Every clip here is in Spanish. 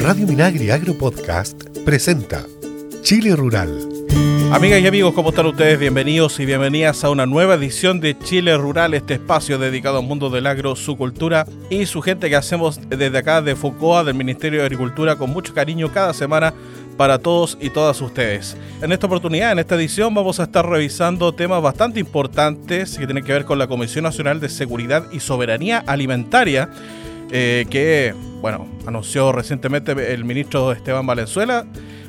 Radio Minagri Agro Podcast presenta Chile Rural. Amigas y amigos, ¿cómo están ustedes? Bienvenidos y bienvenidas a una nueva edición de Chile Rural, este espacio dedicado al mundo del agro, su cultura y su gente que hacemos desde acá de FOCOA, del Ministerio de Agricultura, con mucho cariño cada semana para todos y todas ustedes. En esta oportunidad, en esta edición, vamos a estar revisando temas bastante importantes que tienen que ver con la Comisión Nacional de Seguridad y Soberanía Alimentaria, eh, que, bueno, anunció recientemente el ministro Esteban Valenzuela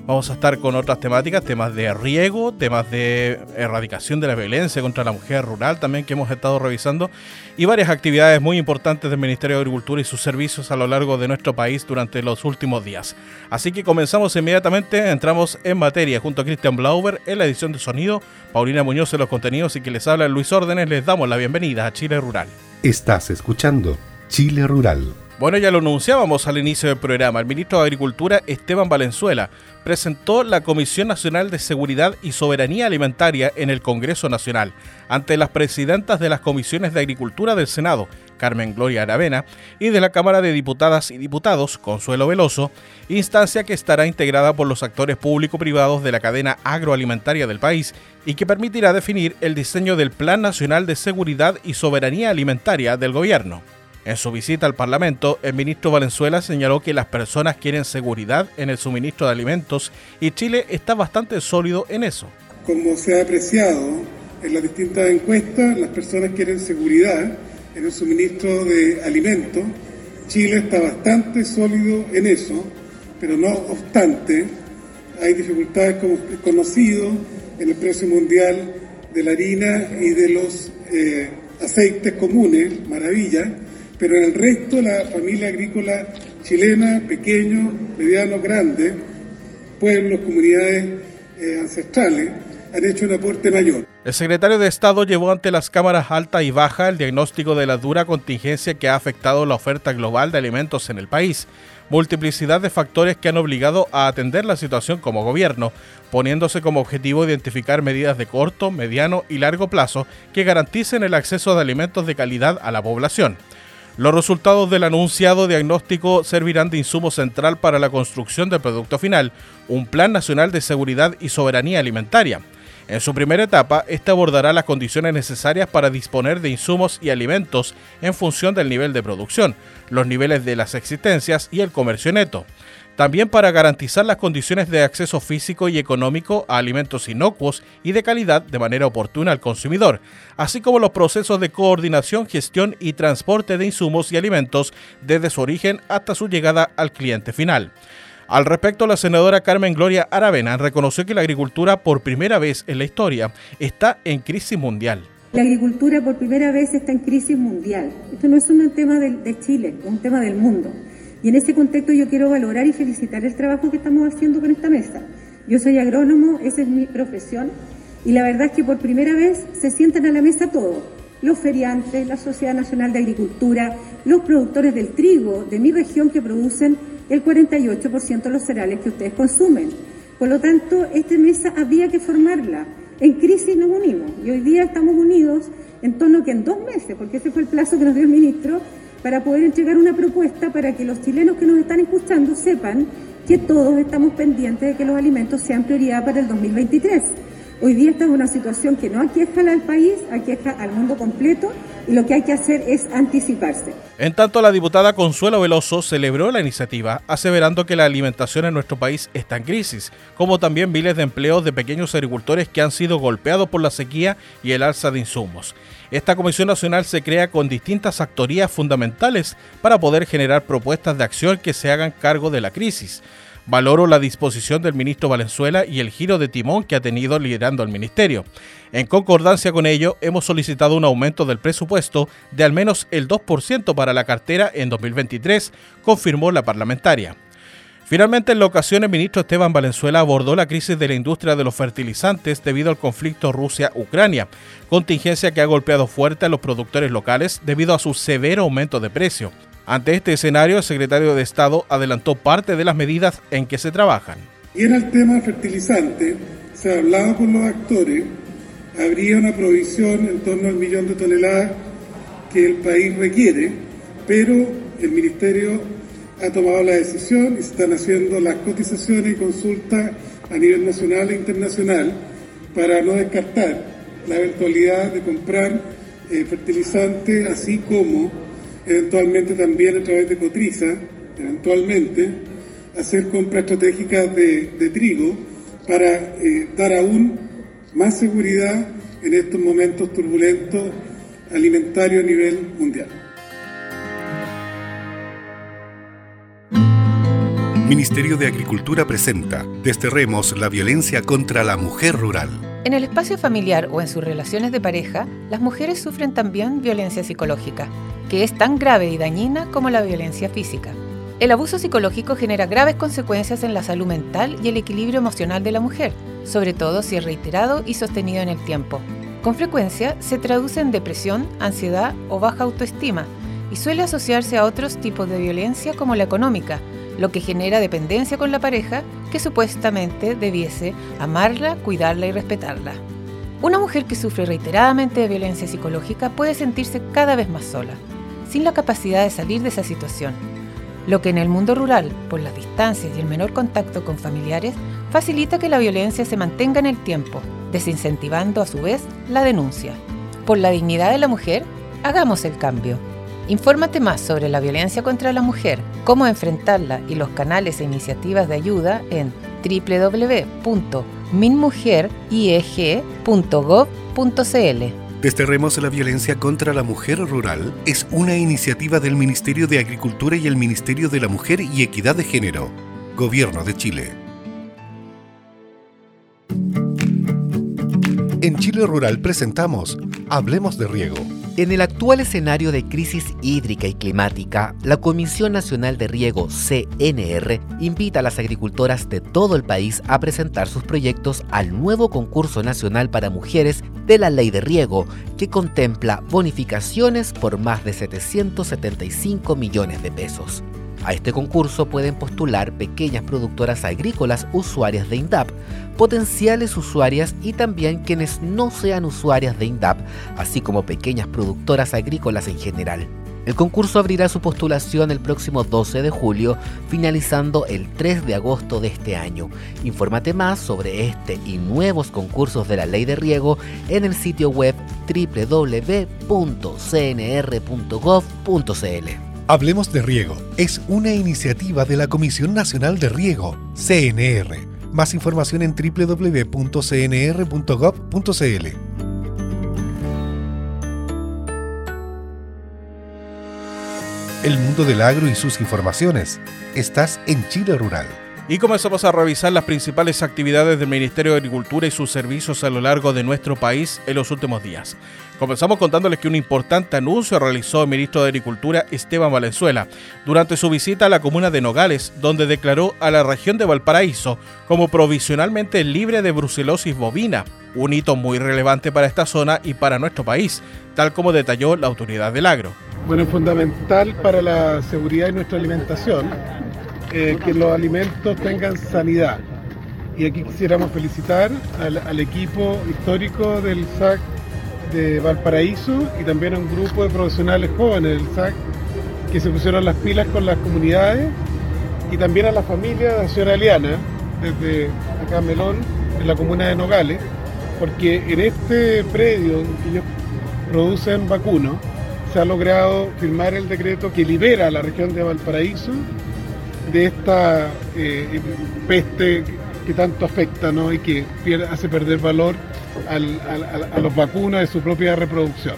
Vamos a estar con otras temáticas, temas de riego, temas de erradicación de la violencia contra la mujer rural también que hemos estado revisando y varias actividades muy importantes del Ministerio de Agricultura y sus servicios a lo largo de nuestro país durante los últimos días. Así que comenzamos inmediatamente, entramos en materia junto a Cristian Blauber en la edición de sonido, Paulina Muñoz en los contenidos y que les habla Luis Órdenes, les damos la bienvenida a Chile Rural. Estás escuchando Chile Rural. Bueno, ya lo anunciábamos al inicio del programa. El ministro de Agricultura, Esteban Valenzuela, presentó la Comisión Nacional de Seguridad y Soberanía Alimentaria en el Congreso Nacional ante las presidentas de las comisiones de Agricultura del Senado, Carmen Gloria Aravena, y de la Cámara de Diputadas y Diputados, Consuelo Veloso, instancia que estará integrada por los actores público-privados de la cadena agroalimentaria del país y que permitirá definir el diseño del Plan Nacional de Seguridad y Soberanía Alimentaria del Gobierno. En su visita al Parlamento, el ministro Valenzuela señaló que las personas quieren seguridad en el suministro de alimentos y Chile está bastante sólido en eso. Como se ha apreciado en las distintas encuestas, las personas quieren seguridad en el suministro de alimentos. Chile está bastante sólido en eso, pero no obstante, hay dificultades como conocido en el precio mundial de la harina y de los eh, aceites comunes, maravilla, pero en el resto la familia agrícola chilena, pequeño, mediano, grande, pueblos, comunidades eh, ancestrales, han hecho un aporte mayor. El secretario de Estado llevó ante las cámaras alta y baja el diagnóstico de la dura contingencia que ha afectado la oferta global de alimentos en el país, multiplicidad de factores que han obligado a atender la situación como gobierno, poniéndose como objetivo identificar medidas de corto, mediano y largo plazo que garanticen el acceso de alimentos de calidad a la población. Los resultados del anunciado diagnóstico servirán de insumo central para la construcción del producto final, un Plan Nacional de Seguridad y Soberanía Alimentaria. En su primera etapa, este abordará las condiciones necesarias para disponer de insumos y alimentos en función del nivel de producción, los niveles de las existencias y el comercio neto también para garantizar las condiciones de acceso físico y económico a alimentos inocuos y de calidad de manera oportuna al consumidor, así como los procesos de coordinación, gestión y transporte de insumos y alimentos desde su origen hasta su llegada al cliente final. Al respecto, la senadora Carmen Gloria Aravena reconoció que la agricultura por primera vez en la historia está en crisis mundial. La agricultura por primera vez está en crisis mundial. Esto no es un tema de, Chile, es un tema del mundo. Y en ese contexto yo quiero valorar y felicitar el trabajo que estamos haciendo con esta mesa. Yo soy agrónomo, esa es mi profesión, y la verdad es que por primera vez se sientan a la mesa todos, los feriantes, la Sociedad Nacional de Agricultura, los productores del trigo de mi región que producen el 48% de los cereales que ustedes consumen. Por lo tanto, esta mesa había que formarla. En crisis nos unimos y hoy día estamos unidos en torno que en dos meses, porque ese fue el plazo que nos dio el ministro, para poder entregar una propuesta para que los chilenos que nos están escuchando sepan que todos estamos pendientes de que los alimentos sean prioridad para el 2023. Hoy día estamos en una situación que no aqueja al país, aqueja al mundo completo y lo que hay que hacer es anticiparse. En tanto, la diputada Consuelo Veloso celebró la iniciativa, aseverando que la alimentación en nuestro país está en crisis, como también miles de empleos de pequeños agricultores que han sido golpeados por la sequía y el alza de insumos. Esta Comisión Nacional se crea con distintas actorías fundamentales para poder generar propuestas de acción que se hagan cargo de la crisis. Valoro la disposición del ministro Valenzuela y el giro de timón que ha tenido liderando el ministerio. En concordancia con ello, hemos solicitado un aumento del presupuesto de al menos el 2% para la cartera en 2023, confirmó la parlamentaria. Finalmente, en la ocasión, el ministro Esteban Valenzuela abordó la crisis de la industria de los fertilizantes debido al conflicto Rusia-Ucrania, contingencia que ha golpeado fuerte a los productores locales debido a su severo aumento de precio. Ante este escenario, el secretario de Estado adelantó parte de las medidas en que se trabajan. Y en el tema fertilizante, se ha hablado con los actores, habría una provisión en torno al millón de toneladas que el país requiere, pero el Ministerio ha tomado la decisión y se están haciendo las cotizaciones y consultas a nivel nacional e internacional para no descartar la eventualidad de comprar eh, fertilizantes, así como eventualmente también a través de Cotriza, eventualmente, hacer compras estratégicas de, trigo para eh, dar aún más seguridad en estos momentos turbulentos alimentarios a nivel mundial. Ministerio de Agricultura presenta Desterremos la violencia contra la mujer rural. En el espacio familiar o en sus relaciones de pareja, las mujeres sufren también violencia psicológica, que es tan grave y dañina como la violencia física. El abuso psicológico genera graves consecuencias en la salud mental y el equilibrio emocional de la mujer, sobre todo si es reiterado y sostenido en el tiempo. Con frecuencia se traduce en depresión, ansiedad o baja autoestima y suele asociarse a otros tipos de violencia como la económica, lo que genera dependencia con la pareja que supuestamente debiese amarla, cuidarla y respetarla. Una mujer que sufre reiteradamente de violencia psicológica puede sentirse cada vez más sola, sin la capacidad de salir de esa situación, lo que en el mundo rural, por las distancias y el menor contacto con familiares, facilita que la violencia se mantenga en el tiempo, desincentivando a su vez la denuncia. Por la dignidad de la mujer, hagamos el cambio. Infórmate más sobre la violencia contra la mujer, cómo enfrentarla y los canales e iniciativas de ayuda en www.minmujerieg.gov.cl. Desterremos la violencia contra la mujer rural es una iniciativa del Ministerio de Agricultura y el Ministerio de la Mujer y Equidad de Género, Gobierno de Chile. En Chile Rural presentamos Hablemos de Riego en el actual escenario de crisis hídrica y climática, la Comisión Nacional de Riego, CNR, invita a las agricultoras de todo el país a presentar sus proyectos al nuevo concurso nacional para mujeres de la Ley de Riego, que contempla bonificaciones por más de 775 millones de pesos. A este concurso pueden postular pequeñas productoras agrícolas usuarias de INDAP, potenciales usuarias y también quienes no sean usuarias de INDAP, así como pequeñas productoras agrícolas en general. El concurso abrirá su postulación el próximo 12 de julio, finalizando el 3 de agosto de este año. Infórmate más sobre este y nuevos concursos de la ley de riego en el sitio web www.cnr.gov.cl. Hablemos de Riego es una iniciativa de la Comisión Nacional de Riego, CNR. Más información en www.cnr.gov.cl. El mundo del agro y sus informaciones. Estás en Chile Rural. Y comenzamos a revisar las principales actividades del Ministerio de Agricultura y sus servicios a lo largo de nuestro país en los últimos días. Comenzamos contándoles que un importante anuncio realizó el ministro de Agricultura Esteban Valenzuela durante su visita a la comuna de Nogales, donde declaró a la región de Valparaíso como provisionalmente libre de brucelosis bovina, un hito muy relevante para esta zona y para nuestro país, tal como detalló la autoridad del agro. Bueno, es fundamental para la seguridad de nuestra alimentación eh, que los alimentos tengan sanidad. Y aquí quisiéramos felicitar al, equipo histórico del SAC de Valparaíso y también a un grupo de profesionales jóvenes del SAC que se pusieron las pilas con las comunidades y también a la familia de la desde acá Melón, en la comuna de Nogales, porque en este predio que ellos producen vacunos, se ha logrado firmar el decreto que libera a la región de Valparaíso de esta eh, peste que tanto afecta ¿no? y que hace perder valor a los vacunas de su propia reproducción.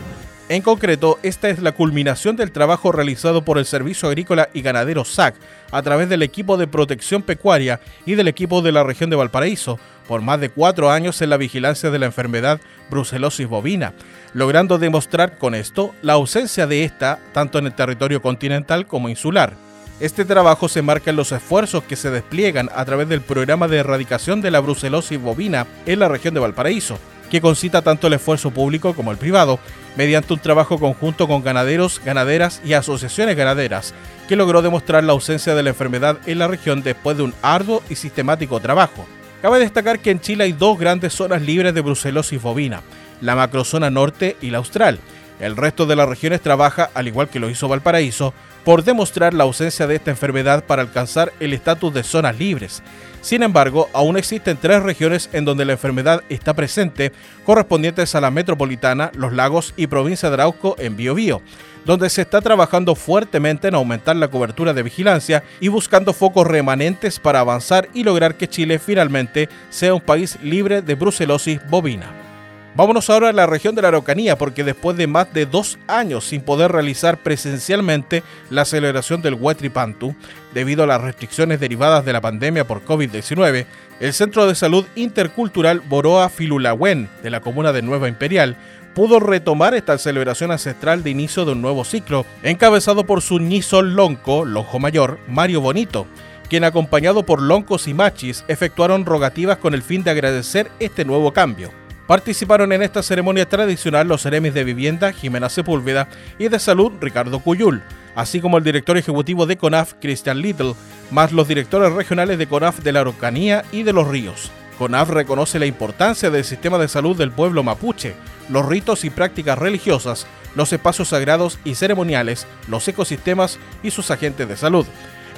En concreto, esta es la culminación del trabajo realizado por el Servicio Agrícola y Ganadero SAC a través del equipo de protección pecuaria y del equipo de la región de Valparaíso por más de cuatro años en la vigilancia de la enfermedad brucelosis bovina, logrando demostrar con esto la ausencia de esta tanto en el territorio continental como insular. Este trabajo se marca en los esfuerzos que se despliegan a través del programa de erradicación de la brucelosis bovina en la región de Valparaíso, que concita tanto el esfuerzo público como el privado, mediante un trabajo conjunto con ganaderos, ganaderas y asociaciones ganaderas, que logró demostrar la ausencia de la enfermedad en la región después de un arduo y sistemático trabajo. Cabe destacar que en Chile hay dos grandes zonas libres de brucelosis bovina, la macrozona norte y la austral. El resto de las regiones trabaja, al igual que lo hizo Valparaíso, por demostrar la ausencia de esta enfermedad para alcanzar el estatus de zonas libres. Sin embargo, aún existen tres regiones en donde la enfermedad está presente, correspondientes a la metropolitana, los lagos y provincia de Arauco en Biobío, donde se está trabajando fuertemente en aumentar la cobertura de vigilancia y buscando focos remanentes para avanzar y lograr que Chile finalmente sea un país libre de brucelosis bovina. Vámonos ahora a la región de la Araucanía, porque después de más de dos años sin poder realizar presencialmente la celebración del Huetripantu, debido a las restricciones derivadas de la pandemia por COVID-19, el Centro de Salud Intercultural Boroa Filulahuen de la comuna de Nueva Imperial pudo retomar esta celebración ancestral de inicio de un nuevo ciclo, encabezado por su Nisol Lonco, Lonjo Mayor, Mario Bonito, quien acompañado por loncos y machis efectuaron rogativas con el fin de agradecer este nuevo cambio. Participaron en esta ceremonia tradicional los seremis de Vivienda, Jimena Sepúlveda, y de Salud, Ricardo Cuyul, así como el director ejecutivo de CONAF, Christian Little, más los directores regionales de CONAF de la Araucanía y de los Ríos. CONAF reconoce la importancia del sistema de salud del pueblo mapuche, los ritos y prácticas religiosas, los espacios sagrados y ceremoniales, los ecosistemas y sus agentes de salud.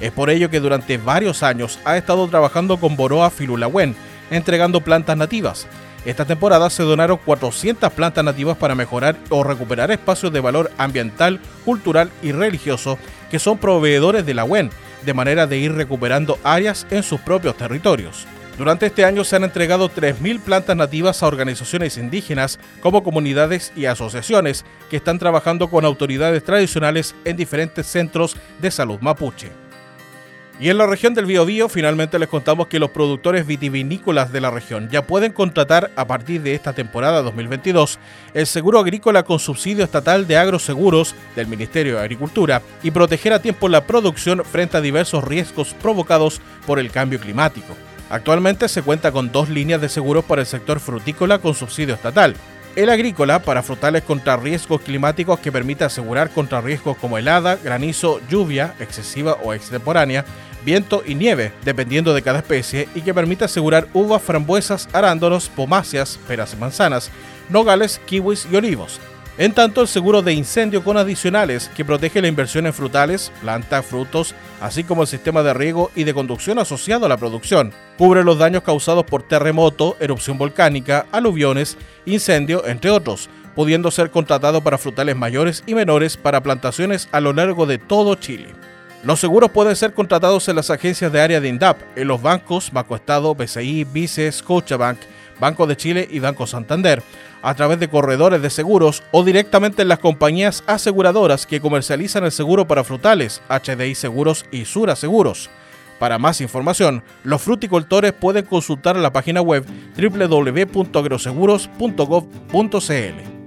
Es por ello que durante varios años ha estado trabajando con Boroa Filulahuen, entregando plantas nativas, esta temporada se donaron 400 plantas nativas para mejorar o recuperar espacios de valor ambiental, cultural y religioso que son proveedores de la UEN, de manera de ir recuperando áreas en sus propios territorios. Durante este año se han entregado 3.000 plantas nativas a organizaciones indígenas como comunidades y asociaciones que están trabajando con autoridades tradicionales en diferentes centros de salud mapuche. Y en la región del Biobío finalmente les contamos que los productores vitivinícolas de la región ya pueden contratar a partir de esta temporada 2022 el seguro agrícola con subsidio estatal de agroseguros del Ministerio de Agricultura y proteger a tiempo la producción frente a diversos riesgos provocados por el cambio climático. Actualmente se cuenta con dos líneas de seguros para el sector frutícola con subsidio estatal, el agrícola para frutales contra riesgos climáticos que permite asegurar contra riesgos como helada, granizo, lluvia excesiva o extemporánea, viento y nieve, dependiendo de cada especie, y que permite asegurar uvas, frambuesas, arándanos, pomáceas, peras y manzanas, nogales, kiwis y olivos. En tanto, el seguro de incendio con adicionales, que protege la inversión en frutales, plantas, frutos, así como el sistema de riego y de conducción asociado a la producción. Cubre los daños causados por terremoto, erupción volcánica, aluviones, incendio, entre otros, pudiendo ser contratado para frutales mayores y menores para plantaciones a lo largo de todo Chile. Los seguros pueden ser contratados en las agencias de área de INDAP, en los bancos Banco Estado, BCI, Vice, Scotiabank, Banco de Chile y Banco Santander, a través de corredores de seguros o directamente en las compañías aseguradoras que comercializan el seguro para frutales, HDI Seguros y Sura Seguros. Para más información, los fruticultores pueden consultar la página web www.agroseguros.gov.cl.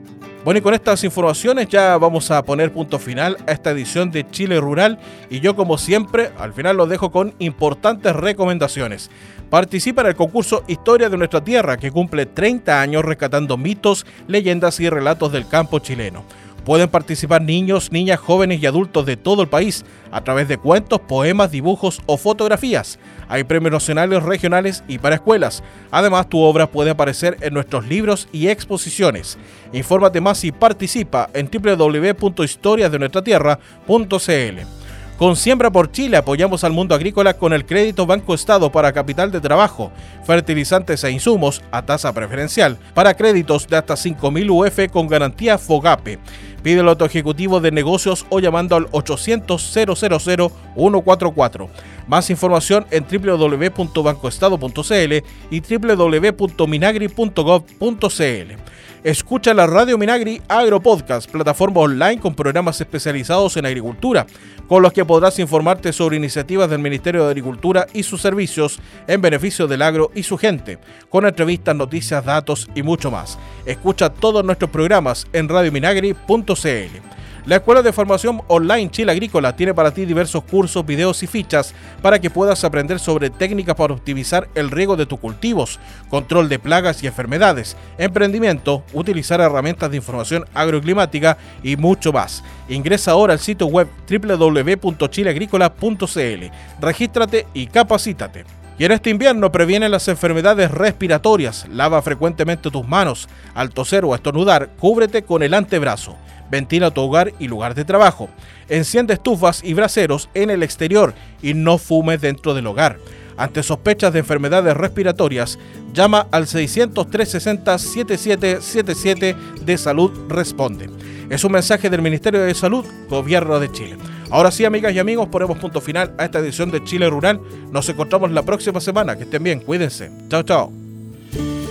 Bueno, y con estas informaciones ya vamos a poner punto final a esta edición de Chile Rural y yo como siempre al final los dejo con importantes recomendaciones. Participa en el concurso Historia de nuestra Tierra que cumple 30 años rescatando mitos, leyendas y relatos del campo chileno. Pueden participar niños, niñas, jóvenes y adultos de todo el país a través de cuentos, poemas, dibujos o fotografías. Hay premios nacionales, regionales y para escuelas. Además, tu obra puede aparecer en nuestros libros y exposiciones. Infórmate más y participa en www.historiasdenuestratierra.cl. Con Siembra por Chile apoyamos al mundo agrícola con el crédito Banco Estado para capital de trabajo, fertilizantes e insumos a tasa preferencial para créditos de hasta 5.000 UF con garantía FOGAPE. Pídelo a tu ejecutivo de negocios o llamando al 800 000 144. Más información en www.bancoestado.cl y www.minagri.gov.cl. Escucha la Radio Minagri Agro Podcast, plataforma online con programas especializados en agricultura, con los que podrás informarte sobre iniciativas del Ministerio de Agricultura y sus servicios en beneficio del agro y su gente, con entrevistas, noticias, datos y mucho más. Escucha todos nuestros programas en radiominagri.cl. La Escuela de Formación Online Chile Agrícola tiene para ti diversos cursos, videos y fichas para que puedas aprender sobre técnicas para optimizar el riego de tus cultivos, control de plagas y enfermedades, emprendimiento, utilizar herramientas de información agroclimática y mucho más. Ingresa ahora al sitio web www.chileagrícola.cl. Regístrate y capacítate. Y en este invierno previene las enfermedades respiratorias. Lava frecuentemente tus manos. Al toser o estornudar, cúbrete con el antebrazo. Ventila tu hogar y lugar de trabajo. Enciende estufas y braseros en el exterior y no fumes dentro del hogar. Ante sospechas de enfermedades respiratorias, llama al 600-360-7777 de Salud Responde. Es un mensaje del Ministerio de Salud, Gobierno de Chile. Ahora sí, amigas y amigos, ponemos punto final a esta edición de Chile Rural. Nos encontramos la próxima semana. Que estén bien, cuídense. Chao, chao.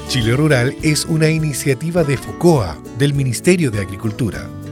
Chile Rural es una iniciativa de FOCOA, del Ministerio de Agricultura.